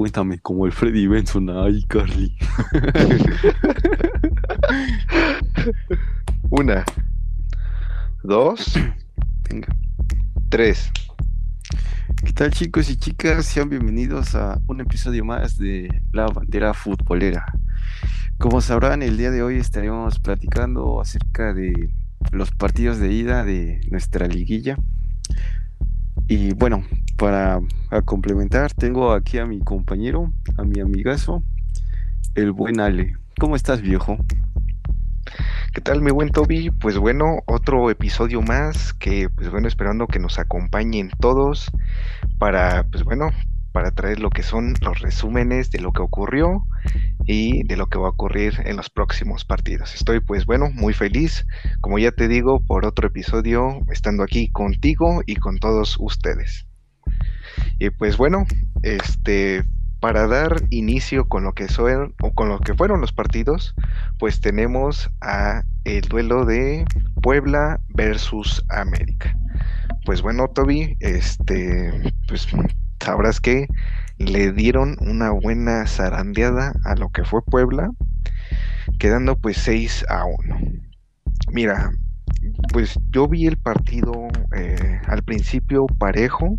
cuéntame, como el Freddy Benson, ay, Carly. Una, dos, Venga. tres. ¿Qué tal chicos y chicas? Sean bienvenidos a un episodio más de La Bandera Futbolera. Como sabrán, el día de hoy estaremos platicando acerca de los partidos de ida de nuestra liguilla. Y bueno, para complementar, tengo aquí a mi compañero, a mi amigazo, el buen Ale. ¿Cómo estás, viejo? ¿Qué tal, mi buen Toby? Pues bueno, otro episodio más que, pues bueno, esperando que nos acompañen todos para, pues bueno, para traer lo que son los resúmenes de lo que ocurrió y de lo que va a ocurrir en los próximos partidos. Estoy pues bueno, muy feliz, como ya te digo, por otro episodio, estando aquí contigo y con todos ustedes. Y pues bueno, este para dar inicio con lo que son o con lo que fueron los partidos, pues tenemos a el duelo de Puebla versus América. Pues bueno, Toby, este, pues sabrás que le dieron una buena zarandeada a lo que fue Puebla, quedando pues 6 a 1. Mira, pues yo vi el partido eh, al principio parejo,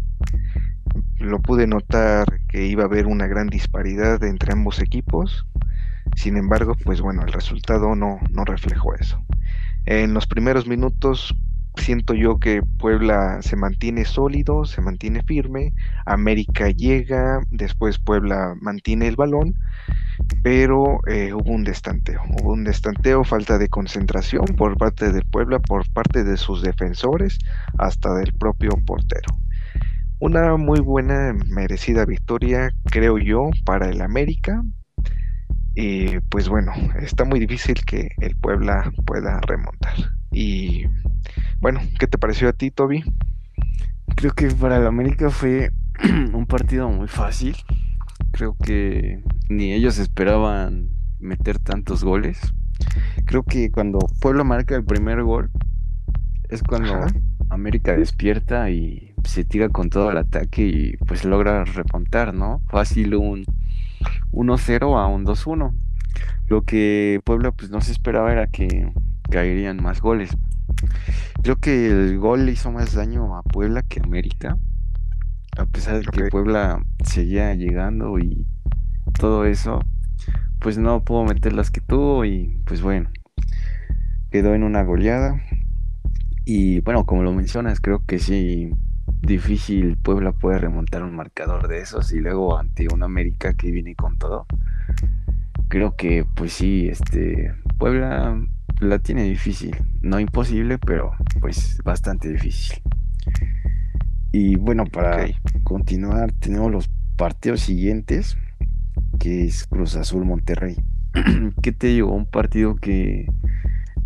lo pude notar que iba a haber una gran disparidad entre ambos equipos. Sin embargo, pues bueno, el resultado no, no reflejó eso. En los primeros minutos siento yo que Puebla se mantiene sólido, se mantiene firme, América llega, después Puebla mantiene el balón, pero eh, hubo un destanteo, hubo un destanteo, falta de concentración por parte del Puebla, por parte de sus defensores, hasta del propio portero. Una muy buena, merecida victoria, creo yo, para el América. Y pues bueno, está muy difícil que el Puebla pueda remontar. Y bueno, ¿qué te pareció a ti, Toby? Creo que para el América fue un partido muy fácil. Creo que ni ellos esperaban meter tantos goles. Creo que cuando Puebla marca el primer gol es cuando Ajá. América despierta y se tira con todo el ataque y pues logra remontar, ¿no? Fácil un 1-0 a un 2-1. Lo que Puebla pues no se esperaba era que caerían más goles. Creo que el gol le hizo más daño a Puebla que a América. A pesar de que. Puebla seguía llegando y todo eso, pues no pudo meter las que tuvo y pues bueno, quedó en una goleada. Y bueno, como lo mencionas, creo que sí, difícil Puebla puede remontar un marcador de esos y luego ante un América que viene con todo. Creo que pues sí, este Puebla la tiene difícil, no imposible, pero pues bastante difícil. Y bueno, para continuar, tenemos los partidos siguientes, que es Cruz Azul Monterrey. ¿Qué te digo? Un partido que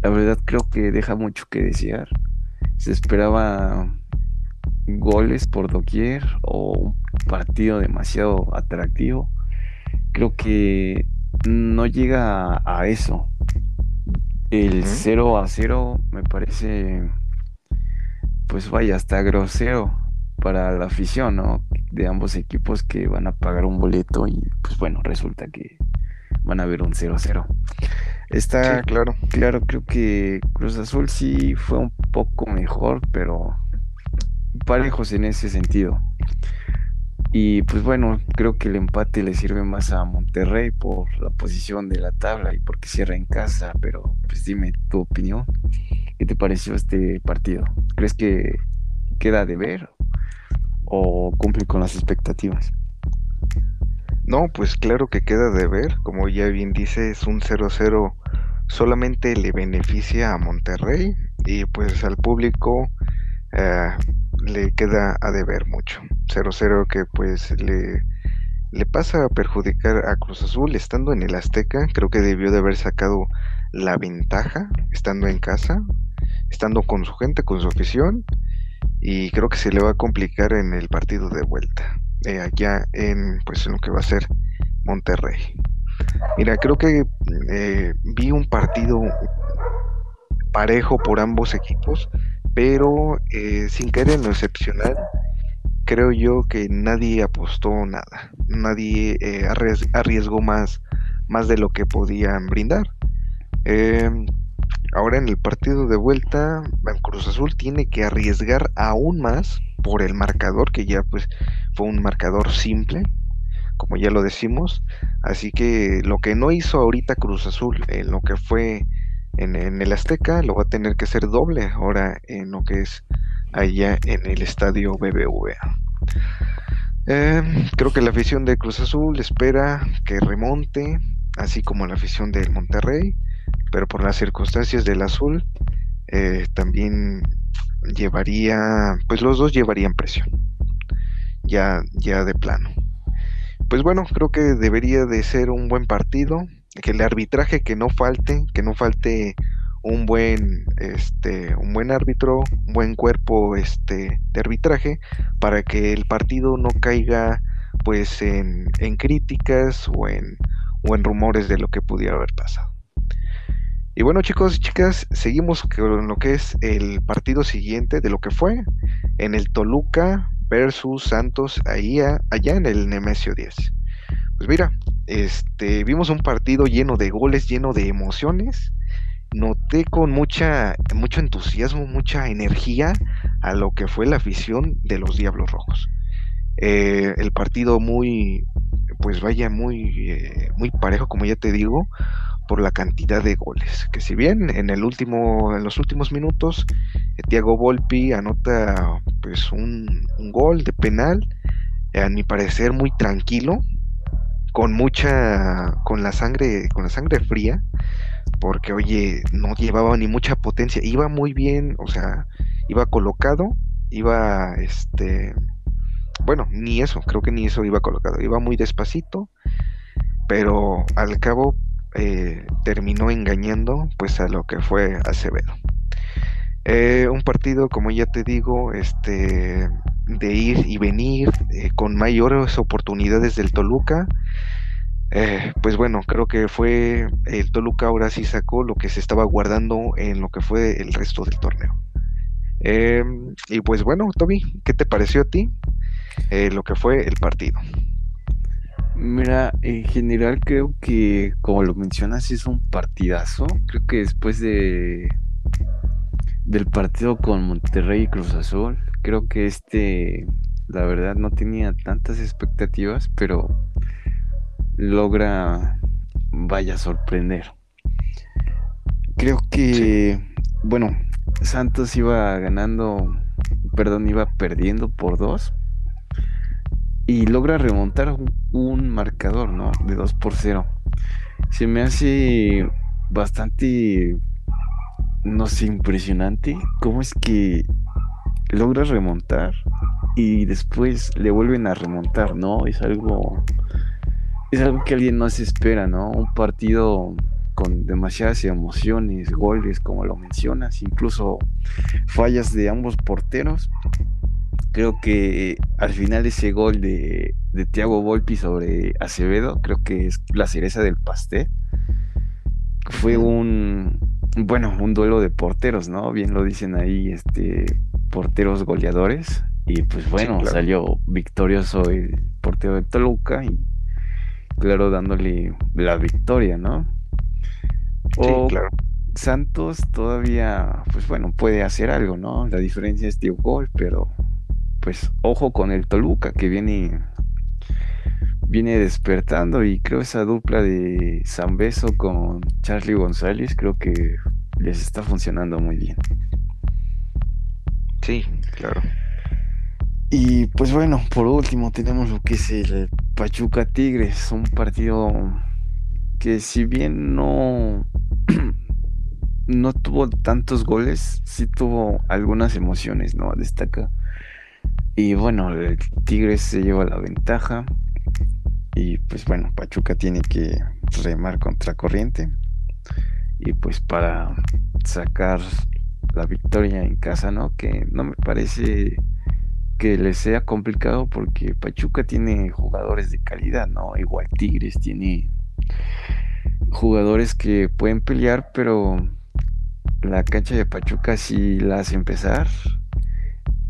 la verdad creo que deja mucho que desear. Se esperaba goles por doquier o un partido demasiado atractivo. Creo que no llega a, eso. El Ujú. 0 a 0 me parece, pues vaya, hasta grosero para la afición, ¿no? De ambos equipos que van a pagar un boleto y pues bueno, resulta que van a ver un 0 a 0. Está Sí, claro. Claro, creo que Cruz Azul sí fue un poco mejor, pero parejos en ese sentido. Y pues bueno, creo que el empate le sirve más a Monterrey por la posición de la tabla y porque cierra en casa, pero pues dime tu opinión. ¿Qué te pareció este partido? ¿Crees que queda de ver o cumple con las expectativas? No, pues claro que queda de ver, como ya bien dice, es un 0-0 solamente le beneficia a Monterrey y pues al público eh, le queda a deber mucho. 0-0 que pues le, le pasa a perjudicar a Cruz Azul estando en el Azteca, creo que debió de haber sacado la ventaja estando en casa, estando con su gente, con su afición y creo que se le va a complicar en el partido de vuelta, eh, allá en pues en lo que va a ser Monterrey. Mira, creo que eh, vi un partido parejo por ambos equipos, pero eh, sin caer en lo excepcional, creo yo que nadie apostó nada. nadie eh, arriesgó más, más de lo que podían brindar. Em, ahora en el partido de vuelta, Cruz Azul tiene que arriesgar aún más por el marcador, que ya pues fue un marcador simple, como ya lo decimos. Así que lo que no hizo ahorita Cruz Azul en lo que fue en, el Azteca, lo va a tener que hacer doble ahora en lo que es allá en el estadio BBVA. Em, creo que la afición de Cruz Azul espera que remonte, así como la afición del Monterrey, pero por las circunstancias del Azul eh, también llevaría, pues los dos llevarían presión, ya, ya de plano. Pues bueno, creo que debería de ser un buen partido, que el arbitraje que no falte, que no falte un buen este un buen árbitro, un buen cuerpo este de arbitraje para que el partido no caiga pues en, en críticas o en, o en rumores de lo que pudiera haber pasado. Y bueno chicos y chicas, seguimos con lo que es el partido siguiente de lo que fue en el Toluca versus Santos allá, allá en el Nemesio 10. Pues mira, este, vimos un partido lleno de goles, lleno de emociones. Noté con mucha, mucho entusiasmo, mucha energía a lo que fue la afición de los Diablos Rojos. Eh, el partido muy, pues vaya, muy, eh, muy parejo, como ya te digo, por la cantidad de goles. Que si bien en el último, en los últimos minutos, eh, Thiago Volpi anota pues un, gol de penal, a mi parecer muy tranquilo, con mucha, con la sangre, con la sangre fría, porque oye, no llevaba ni mucha potencia, iba muy bien, o sea, iba colocado, iba este bueno, ni eso, creo que ni eso iba colocado, iba muy despacito, pero al cabo eh, terminó engañando pues a lo que fue Acevedo. Eh, un partido, como ya te digo, este, de ir y venir eh, con mayores oportunidades del Toluca. pues bueno, creo que fue el Toluca ahora sí sacó lo que se estaba guardando en lo que fue el resto del torneo. y pues bueno, Toby, ¿qué te pareció a ti lo que fue el partido? Mira, en general creo que, como lo mencionas, es un partidazo. Creo que después de del partido con Monterrey y Cruz Azul, creo que este, la verdad, no tenía tantas expectativas, pero logra, vaya, sorprender. Creo que, bueno, Santos iba ganando, perdón, iba perdiendo por dos y logra remontar un, marcador, ¿no? De 2 por 0. Se me hace bastante, no sé, impresionante cómo es que logra remontar y después le vuelven a remontar, ¿no? Es algo, es algo que alguien no se espera, ¿no? Un partido con demasiadas emociones, goles, como lo mencionas, incluso fallas de ambos porteros creo que al final ese gol de, de Thiago Volpi sobre Acevedo, creo que es la cereza del pastel. Fue un, bueno, un duelo de porteros, ¿no? Bien lo dicen ahí, este, porteros goleadores. Y pues bueno, salió victorioso el portero de Toluca y claro, dándole la victoria, ¿no? sí, claro. Santos todavía, pues bueno, puede hacer algo, ¿no? La diferencia es de gol, pero pues ojo con el Toluca que viene viene despertando y creo esa dupla de Beso con Charlie González creo que les está funcionando muy bien. Sí, claro. Y pues bueno, por último tenemos lo que es el Pachuca Tigres, un partido que si bien no no tuvo tantos goles, sí tuvo algunas emociones, ¿no? Destaca y bueno, el Tigres se lleva la ventaja. Y pues bueno, Pachuca tiene que remar contra corriente. Y pues para sacar la victoria en casa, ¿no? Que no me parece que les sea complicado porque Pachuca tiene jugadores de calidad, ¿no? Igual Tigres tiene jugadores que pueden pelear, pero la cancha de Pachuca si la hace empezar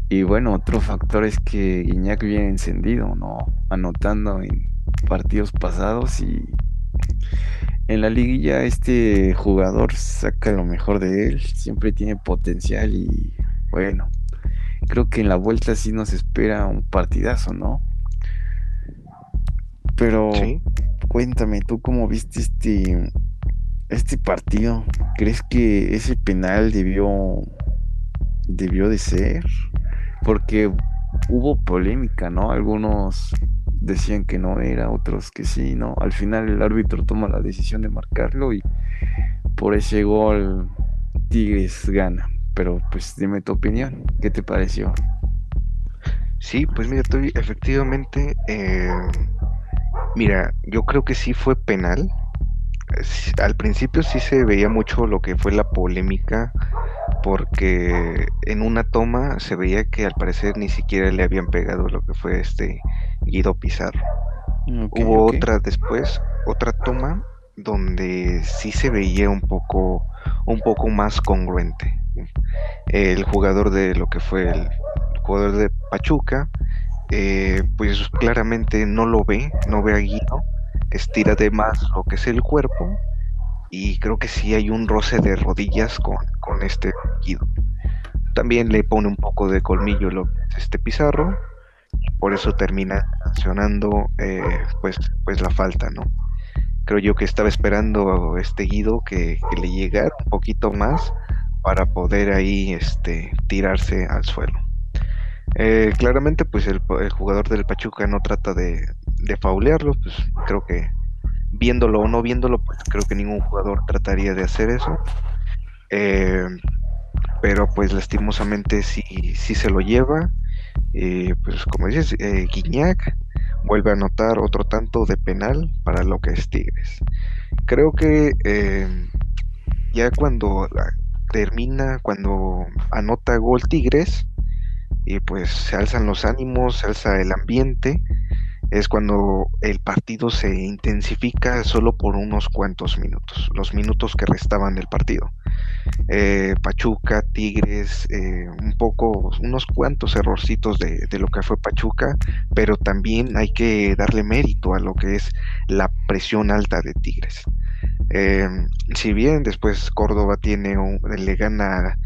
Y bueno, otro factor es que Guiñac viene encendido, ¿no? Anotando en partidos pasados y en la liguilla este jugador saca lo mejor de él, siempre tiene potencial y bueno, creo que en la vuelta sí nos espera un partidazo, ¿no? Pero cuéntame, ¿tú cómo viste este, este partido? ¿Crees que ese penal debió, debió de ser? Porque hubo polémica, ¿no? Algunos decían que no era, otros que sí, ¿no? Al final el árbitro toma la decisión de marcarlo y por ese gol Tigres gana. Pero pues dime tu opinión, ¿qué te pareció? Sí, pues mira, estoy efectivamente, eh, mira, yo creo que sí fue penal. Al principio sí se veía mucho lo que fue la polémica, porque en una toma se veía que al parecer ni siquiera le habían pegado lo que fue este Guido Pizarro. Hubo otra después, otra toma donde sí se veía un poco, un poco más congruente. El jugador de lo que fue el jugador de Pachuca, eh, pues claramente no lo ve, no ve a Guido, estira de más lo que es el cuerpo y creo que sí hay un roce de rodillas con, con este Guido. También le pone un poco de colmillo lo este Pizarro por eso termina sancionando eh, pues, pues la falta, ¿no? Creo yo que estaba esperando este Guido que, le llegara un poquito más para poder ahí este, tirarse al suelo. Eh, claramente, pues el, jugador del Pachuca no trata de, de faulearlo, pues creo que viéndolo o no viéndolo, pues creo que ningún jugador trataría de hacer eso. Eh, pero pues lastimosamente sí, sí se lo lleva. Eh, pues como dices, eh, Guiñac vuelve a anotar otro tanto de penal para lo que es Tigres. Creo que em, ya cuando termina, cuando anota gol Tigres, y pues se alzan los ánimos, se alza el ambiente, es cuando el partido se intensifica solo por unos cuantos minutos, los minutos que restaban del partido. Eh, Pachuca, Tigres, eh, un poco, unos cuantos errorcitos de, lo que fue Pachuca, pero también hay que darle mérito a lo que es la presión alta de Tigres. Eh, si bien después Córdoba tiene un, le gana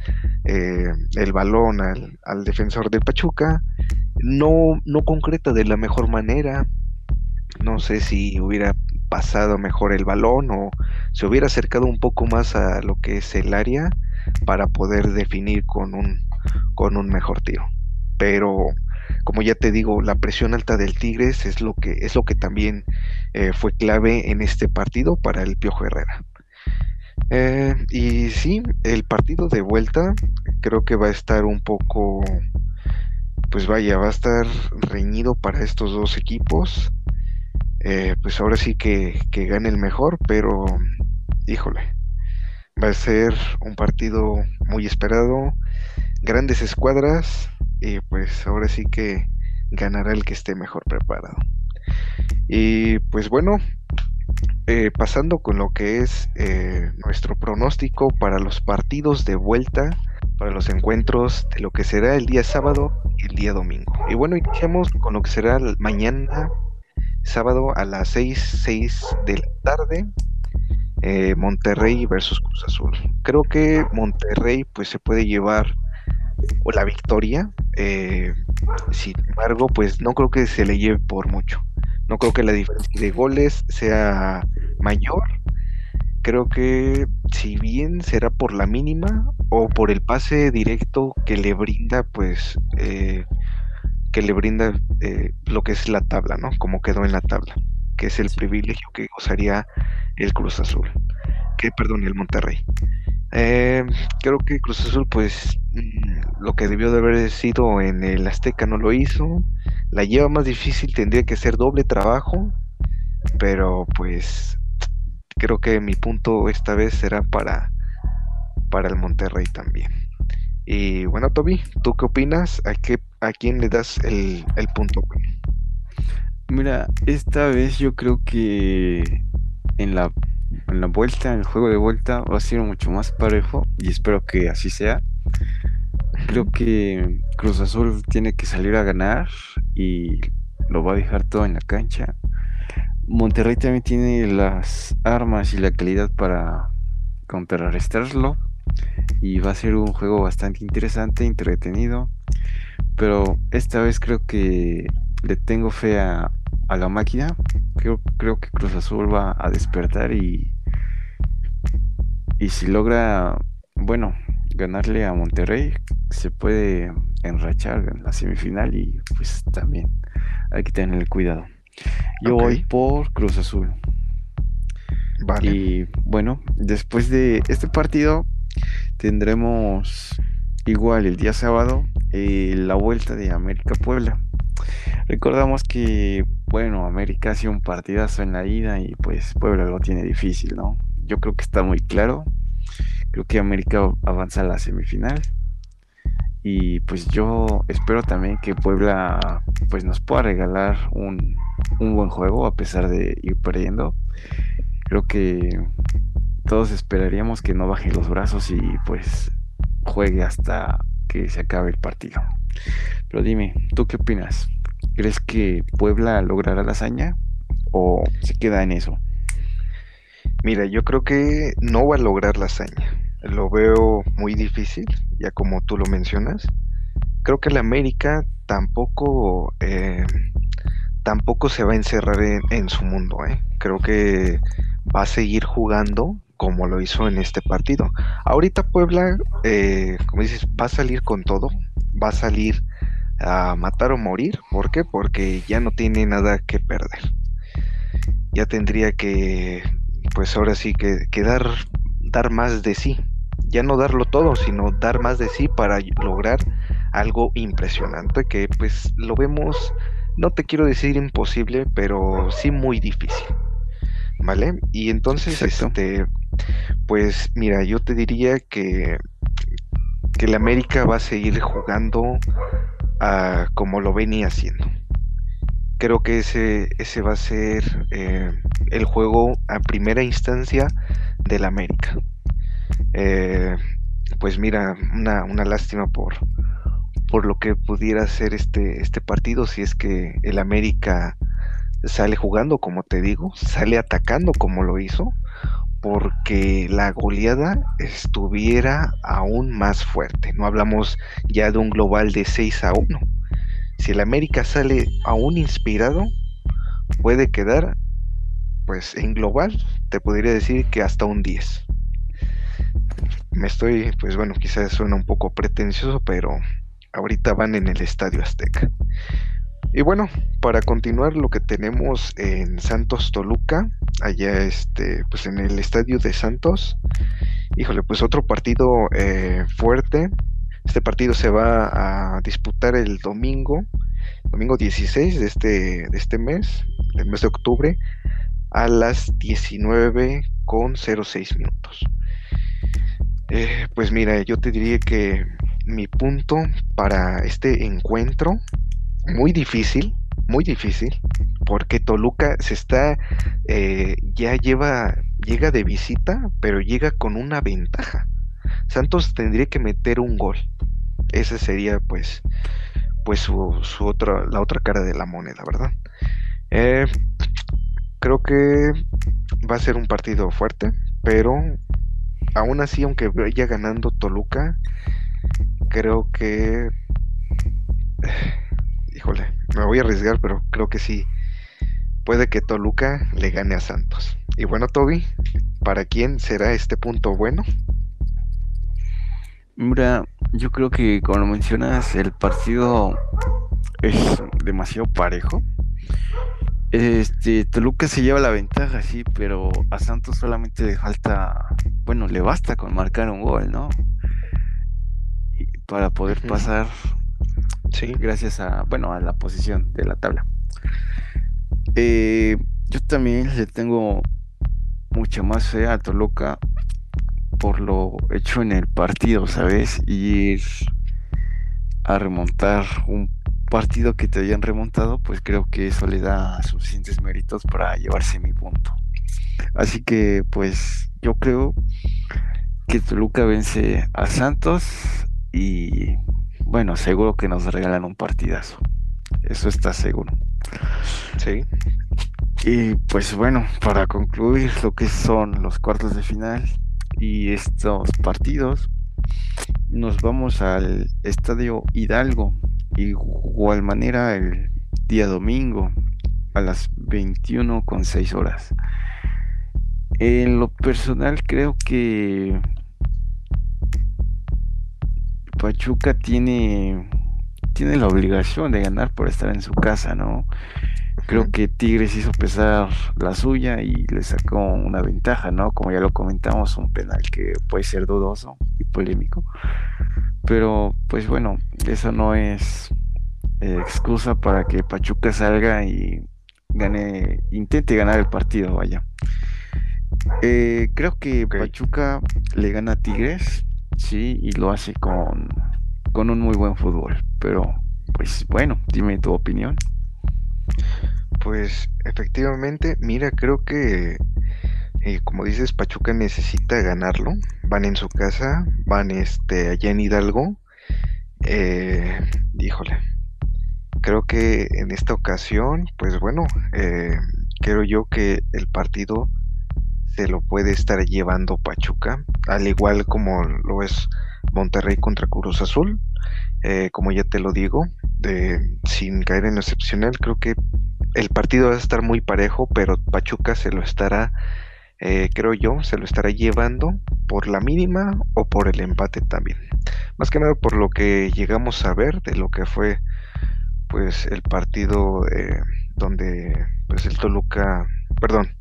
el balón al, al defensor de Pachuca, no, no concreta de la mejor manera. No sé si hubiera pasado mejor el balón o se hubiera acercado un poco más a lo que es el área para poder definir con un, con un mejor tiro. Pero como ya te digo, la presión alta del Tigres es lo que, es lo que también eh, fue clave en este partido para el Piojo Herrera. Eh, y sí, el partido de vuelta creo que va a estar un poco pues vaya, va a estar reñido para estos dos equipos. Eh, pues ahora sí que, que gane el mejor, pero híjole, va a ser un partido muy esperado, grandes escuadras y pues ahora sí que ganará el que esté mejor preparado. Y pues bueno, eh, pasando con lo que es eh, nuestro pronóstico para los partidos de vuelta para los encuentros de lo que será el día sábado y el día domingo. Y bueno, iniciamos con lo que será mañana, sábado a las 6, 6 de la tarde, eh, Monterrey versus Cruz Azul. Creo que Monterrey pues se puede llevar la victoria, eh, sin embargo pues no creo que se le lleve por mucho. No creo que la diferencia de goles sea mayor creo que si bien será por la mínima o por el pase directo que le brinda, pues, eh, que le brinda eh, lo que es la tabla, ¿no? Como quedó en la tabla, que es el privilegio que gozaría el Cruz Azul, que, perdón, el Monterrey. Eh, creo que Cruz Azul, pues, mm, lo que debió de haber sido en el Azteca no lo hizo. La lleva más difícil, tendría que ser doble trabajo, pero pues creo que mi punto esta vez será para, para el Monterrey también. Y bueno, Toby, ¿tú qué opinas? ¿A, qué, a quién le das el, punto? Mira, esta vez yo creo que en la, en la vuelta, en el juego de vuelta, va a ser mucho más parejo y espero que así sea. Creo que Cruz Azul tiene que salir a ganar y lo va a dejar todo en la cancha. Monterrey también tiene las armas y la calidad para contrarrestarlo y va a ser un juego bastante interesante, entretenido, pero esta vez creo que le tengo fe a, la máquina, creo, creo que Cruz Azul va a despertar y, y si logra, bueno, ganarle a Monterrey, se puede enrachar en la semifinal y pues también hay que tener cuidado. Yo voy por Cruz Azul. Vale. Y bueno, después de este partido tendremos igual el día sábado eh, la vuelta de América Puebla. Recordamos que, bueno, América hace un partidazo en la ida y pues Puebla lo tiene difícil, ¿no? Yo creo que está muy claro. Creo que América avanza a la semifinal. Y pues yo espero también que Puebla pues nos pueda regalar un, un buen juego a pesar de ir perdiendo. Creo que todos esperaríamos que no baje los brazos y pues juegue hasta que se acabe el partido. Pero dime, ¿tú qué opinas? ¿Crees que Puebla logrará la hazaña o se queda en eso? Mira, yo creo que no va a lograr la hazaña. Lo veo muy difícil, ya como tú lo mencionas. Creo que la América tampoco eh, tampoco se va a encerrar en, su mundo. ¿eh? Creo que va a seguir jugando como lo hizo en este partido. Ahorita Puebla, eh, como dices, va a salir con todo, va a salir a matar o morir. ¿Por qué? Porque ya no tiene nada que perder. Ya tendría que, pues ahora sí que, que dar, dar más de sí. Ya no darlo todo, sino dar más de sí para lograr algo impresionante que pues lo vemos no te quiero decir imposible, pero sí muy difícil. ¿Vale? Y entonces, este, pues mira, yo te diría que, que el América va a seguir jugando a, como lo venía haciendo. Creo que ese, ese va a ser eh, el juego a primera instancia del América. Eh, pues mira, una, una lástima por, por lo que pudiera ser este, este partido si es que el América sale jugando, como te digo, sale atacando como lo hizo, porque la goleada estuviera aún más fuerte. No hablamos ya de un global de 6 a 1. Si el América sale aún inspirado, puede quedar, pues en global, te podría decir que hasta un 10. Me estoy, pues bueno, quizás suena un poco pretencioso, pero ahorita van en el Estadio Azteca. Y bueno, para continuar lo que tenemos en Santos Toluca, allá este, pues en el estadio de Santos, híjole, pues otro partido eh, fuerte. Este partido se va a disputar el domingo, domingo 16 de este, de este mes, del mes de octubre, a las 19 con 06 minutos. Eh, pues mira, yo te diría que mi punto para este encuentro, muy difícil, muy difícil, porque Toluca se está, eh, ya lleva, llega de visita, pero llega con una ventaja. Santos tendría que meter un gol. Esa sería pues, pues su, su otra, la otra cara de la moneda, ¿verdad? Eh, creo que va a ser un partido fuerte, pero aún así, aunque vaya ganando Toluca, creo que... Híjole, me voy a arriesgar, pero creo que sí. Puede que Toluca le gane a Santos. Y bueno, Toby, ¿para quién será este punto bueno? Mira, yo creo que como lo mencionas, el partido es demasiado parejo. Este, Toluca se lleva la ventaja, sí, pero a Santos solamente le falta, bueno, le basta con marcar un gol, ¿no? para poder pasar sí. gracias a, bueno, a la posición de la tabla. Eh, yo también le tengo mucha más fe a Toluca por lo hecho en el partido, ¿sabes? Y ir a remontar un partido que te hayan remontado, pues creo que eso le da suficientes méritos para llevarse mi punto. Así que pues yo creo que Toluca vence a Santos y bueno, seguro que nos regalan un partidazo. Eso está seguro. Sí. Y pues bueno, para concluir lo que son los cuartos de final y estos partidos, nos vamos al Estadio Hidalgo, igual manera el día domingo a las 21 con 6 horas. En lo personal creo que Pachuca tiene tiene la obligación de ganar por estar en su casa, ¿no? Creo que Tigres hizo pesar la suya y le sacó una ventaja, ¿no? Como ya lo comentamos, un penal que puede ser dudoso y polémico. Pero pues bueno, eso no es eh, excusa para que Pachuca salga y gane, intente ganar el partido, vaya. Eh, creo que Pachuca le gana a Tigres, sí, y lo hace con, con un muy buen fútbol. Pero, pues bueno, dime tu opinión. Pues efectivamente, mira, creo que, eh, como dices, Pachuca necesita ganarlo. Van en su casa, van este, allá en Hidalgo. Eh, híjole, creo que en esta ocasión, pues bueno, eh, creo yo que el partido se lo puede estar llevando Pachuca, al igual como lo es Monterrey contra Cruz Azul. Eh, como ya te lo digo, sin caer en lo excepcional, creo que el partido va a estar muy parejo, pero Pachuca se lo estará, eh, creo yo, se lo estará llevando por la mínima o por el empate también. Más que nada por lo que llegamos a ver de lo que fue pues el partido eh, donde pues el Toluca, perdón,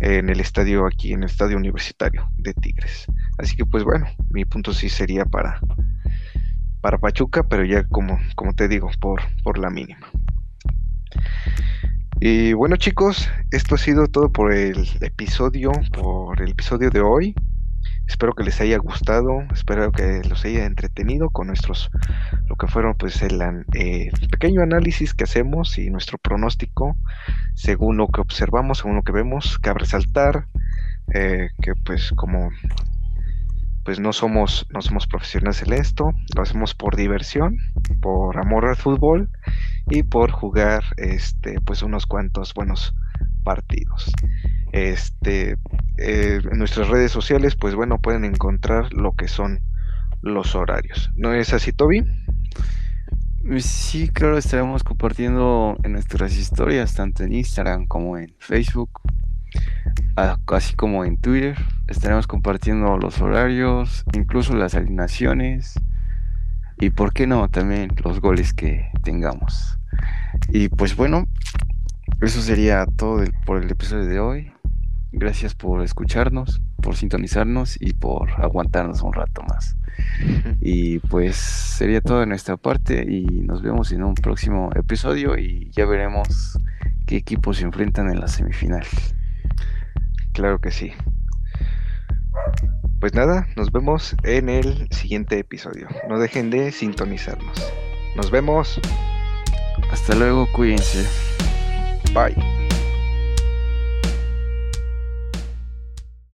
en el estadio aquí, en el estadio universitario de Tigres. Así que pues bueno, mi punto sí sería para para Pachuca, pero ya como, como te digo, por, por la mínima. Y bueno chicos, esto ha sido todo por el episodio, por el episodio de hoy. Espero que les haya gustado, espero que los haya entretenido con nuestros, lo que fueron pues el, pequeño análisis que hacemos y nuestro pronóstico según lo que observamos, según lo que vemos, cabe resaltar eh, que pues como pues no somos, no somos profesionales en esto, lo hacemos por diversión, por amor al fútbol y por jugar este, pues unos cuantos buenos partidos. Este, eh, en nuestras redes sociales, pues bueno, pueden encontrar lo que son los horarios. ¿No es así, Toby? Sí, claro, estaremos compartiendo en nuestras historias, tanto en Instagram como en Facebook, así como en Twitter. Estaremos compartiendo los horarios, incluso las alineaciones y, por qué no, también los goles que tengamos. Y pues bueno, eso sería todo por el episodio de hoy. Gracias por escucharnos, por sintonizarnos y por aguantarnos un rato más. Y pues sería todo de nuestra parte y nos vemos en un próximo episodio y ya veremos qué equipos se enfrentan en la semifinal. Claro que sí. Pues nada, nos vemos en el siguiente episodio. No dejen de sintonizarnos. Nos vemos. Hasta luego, cuídense. Bye.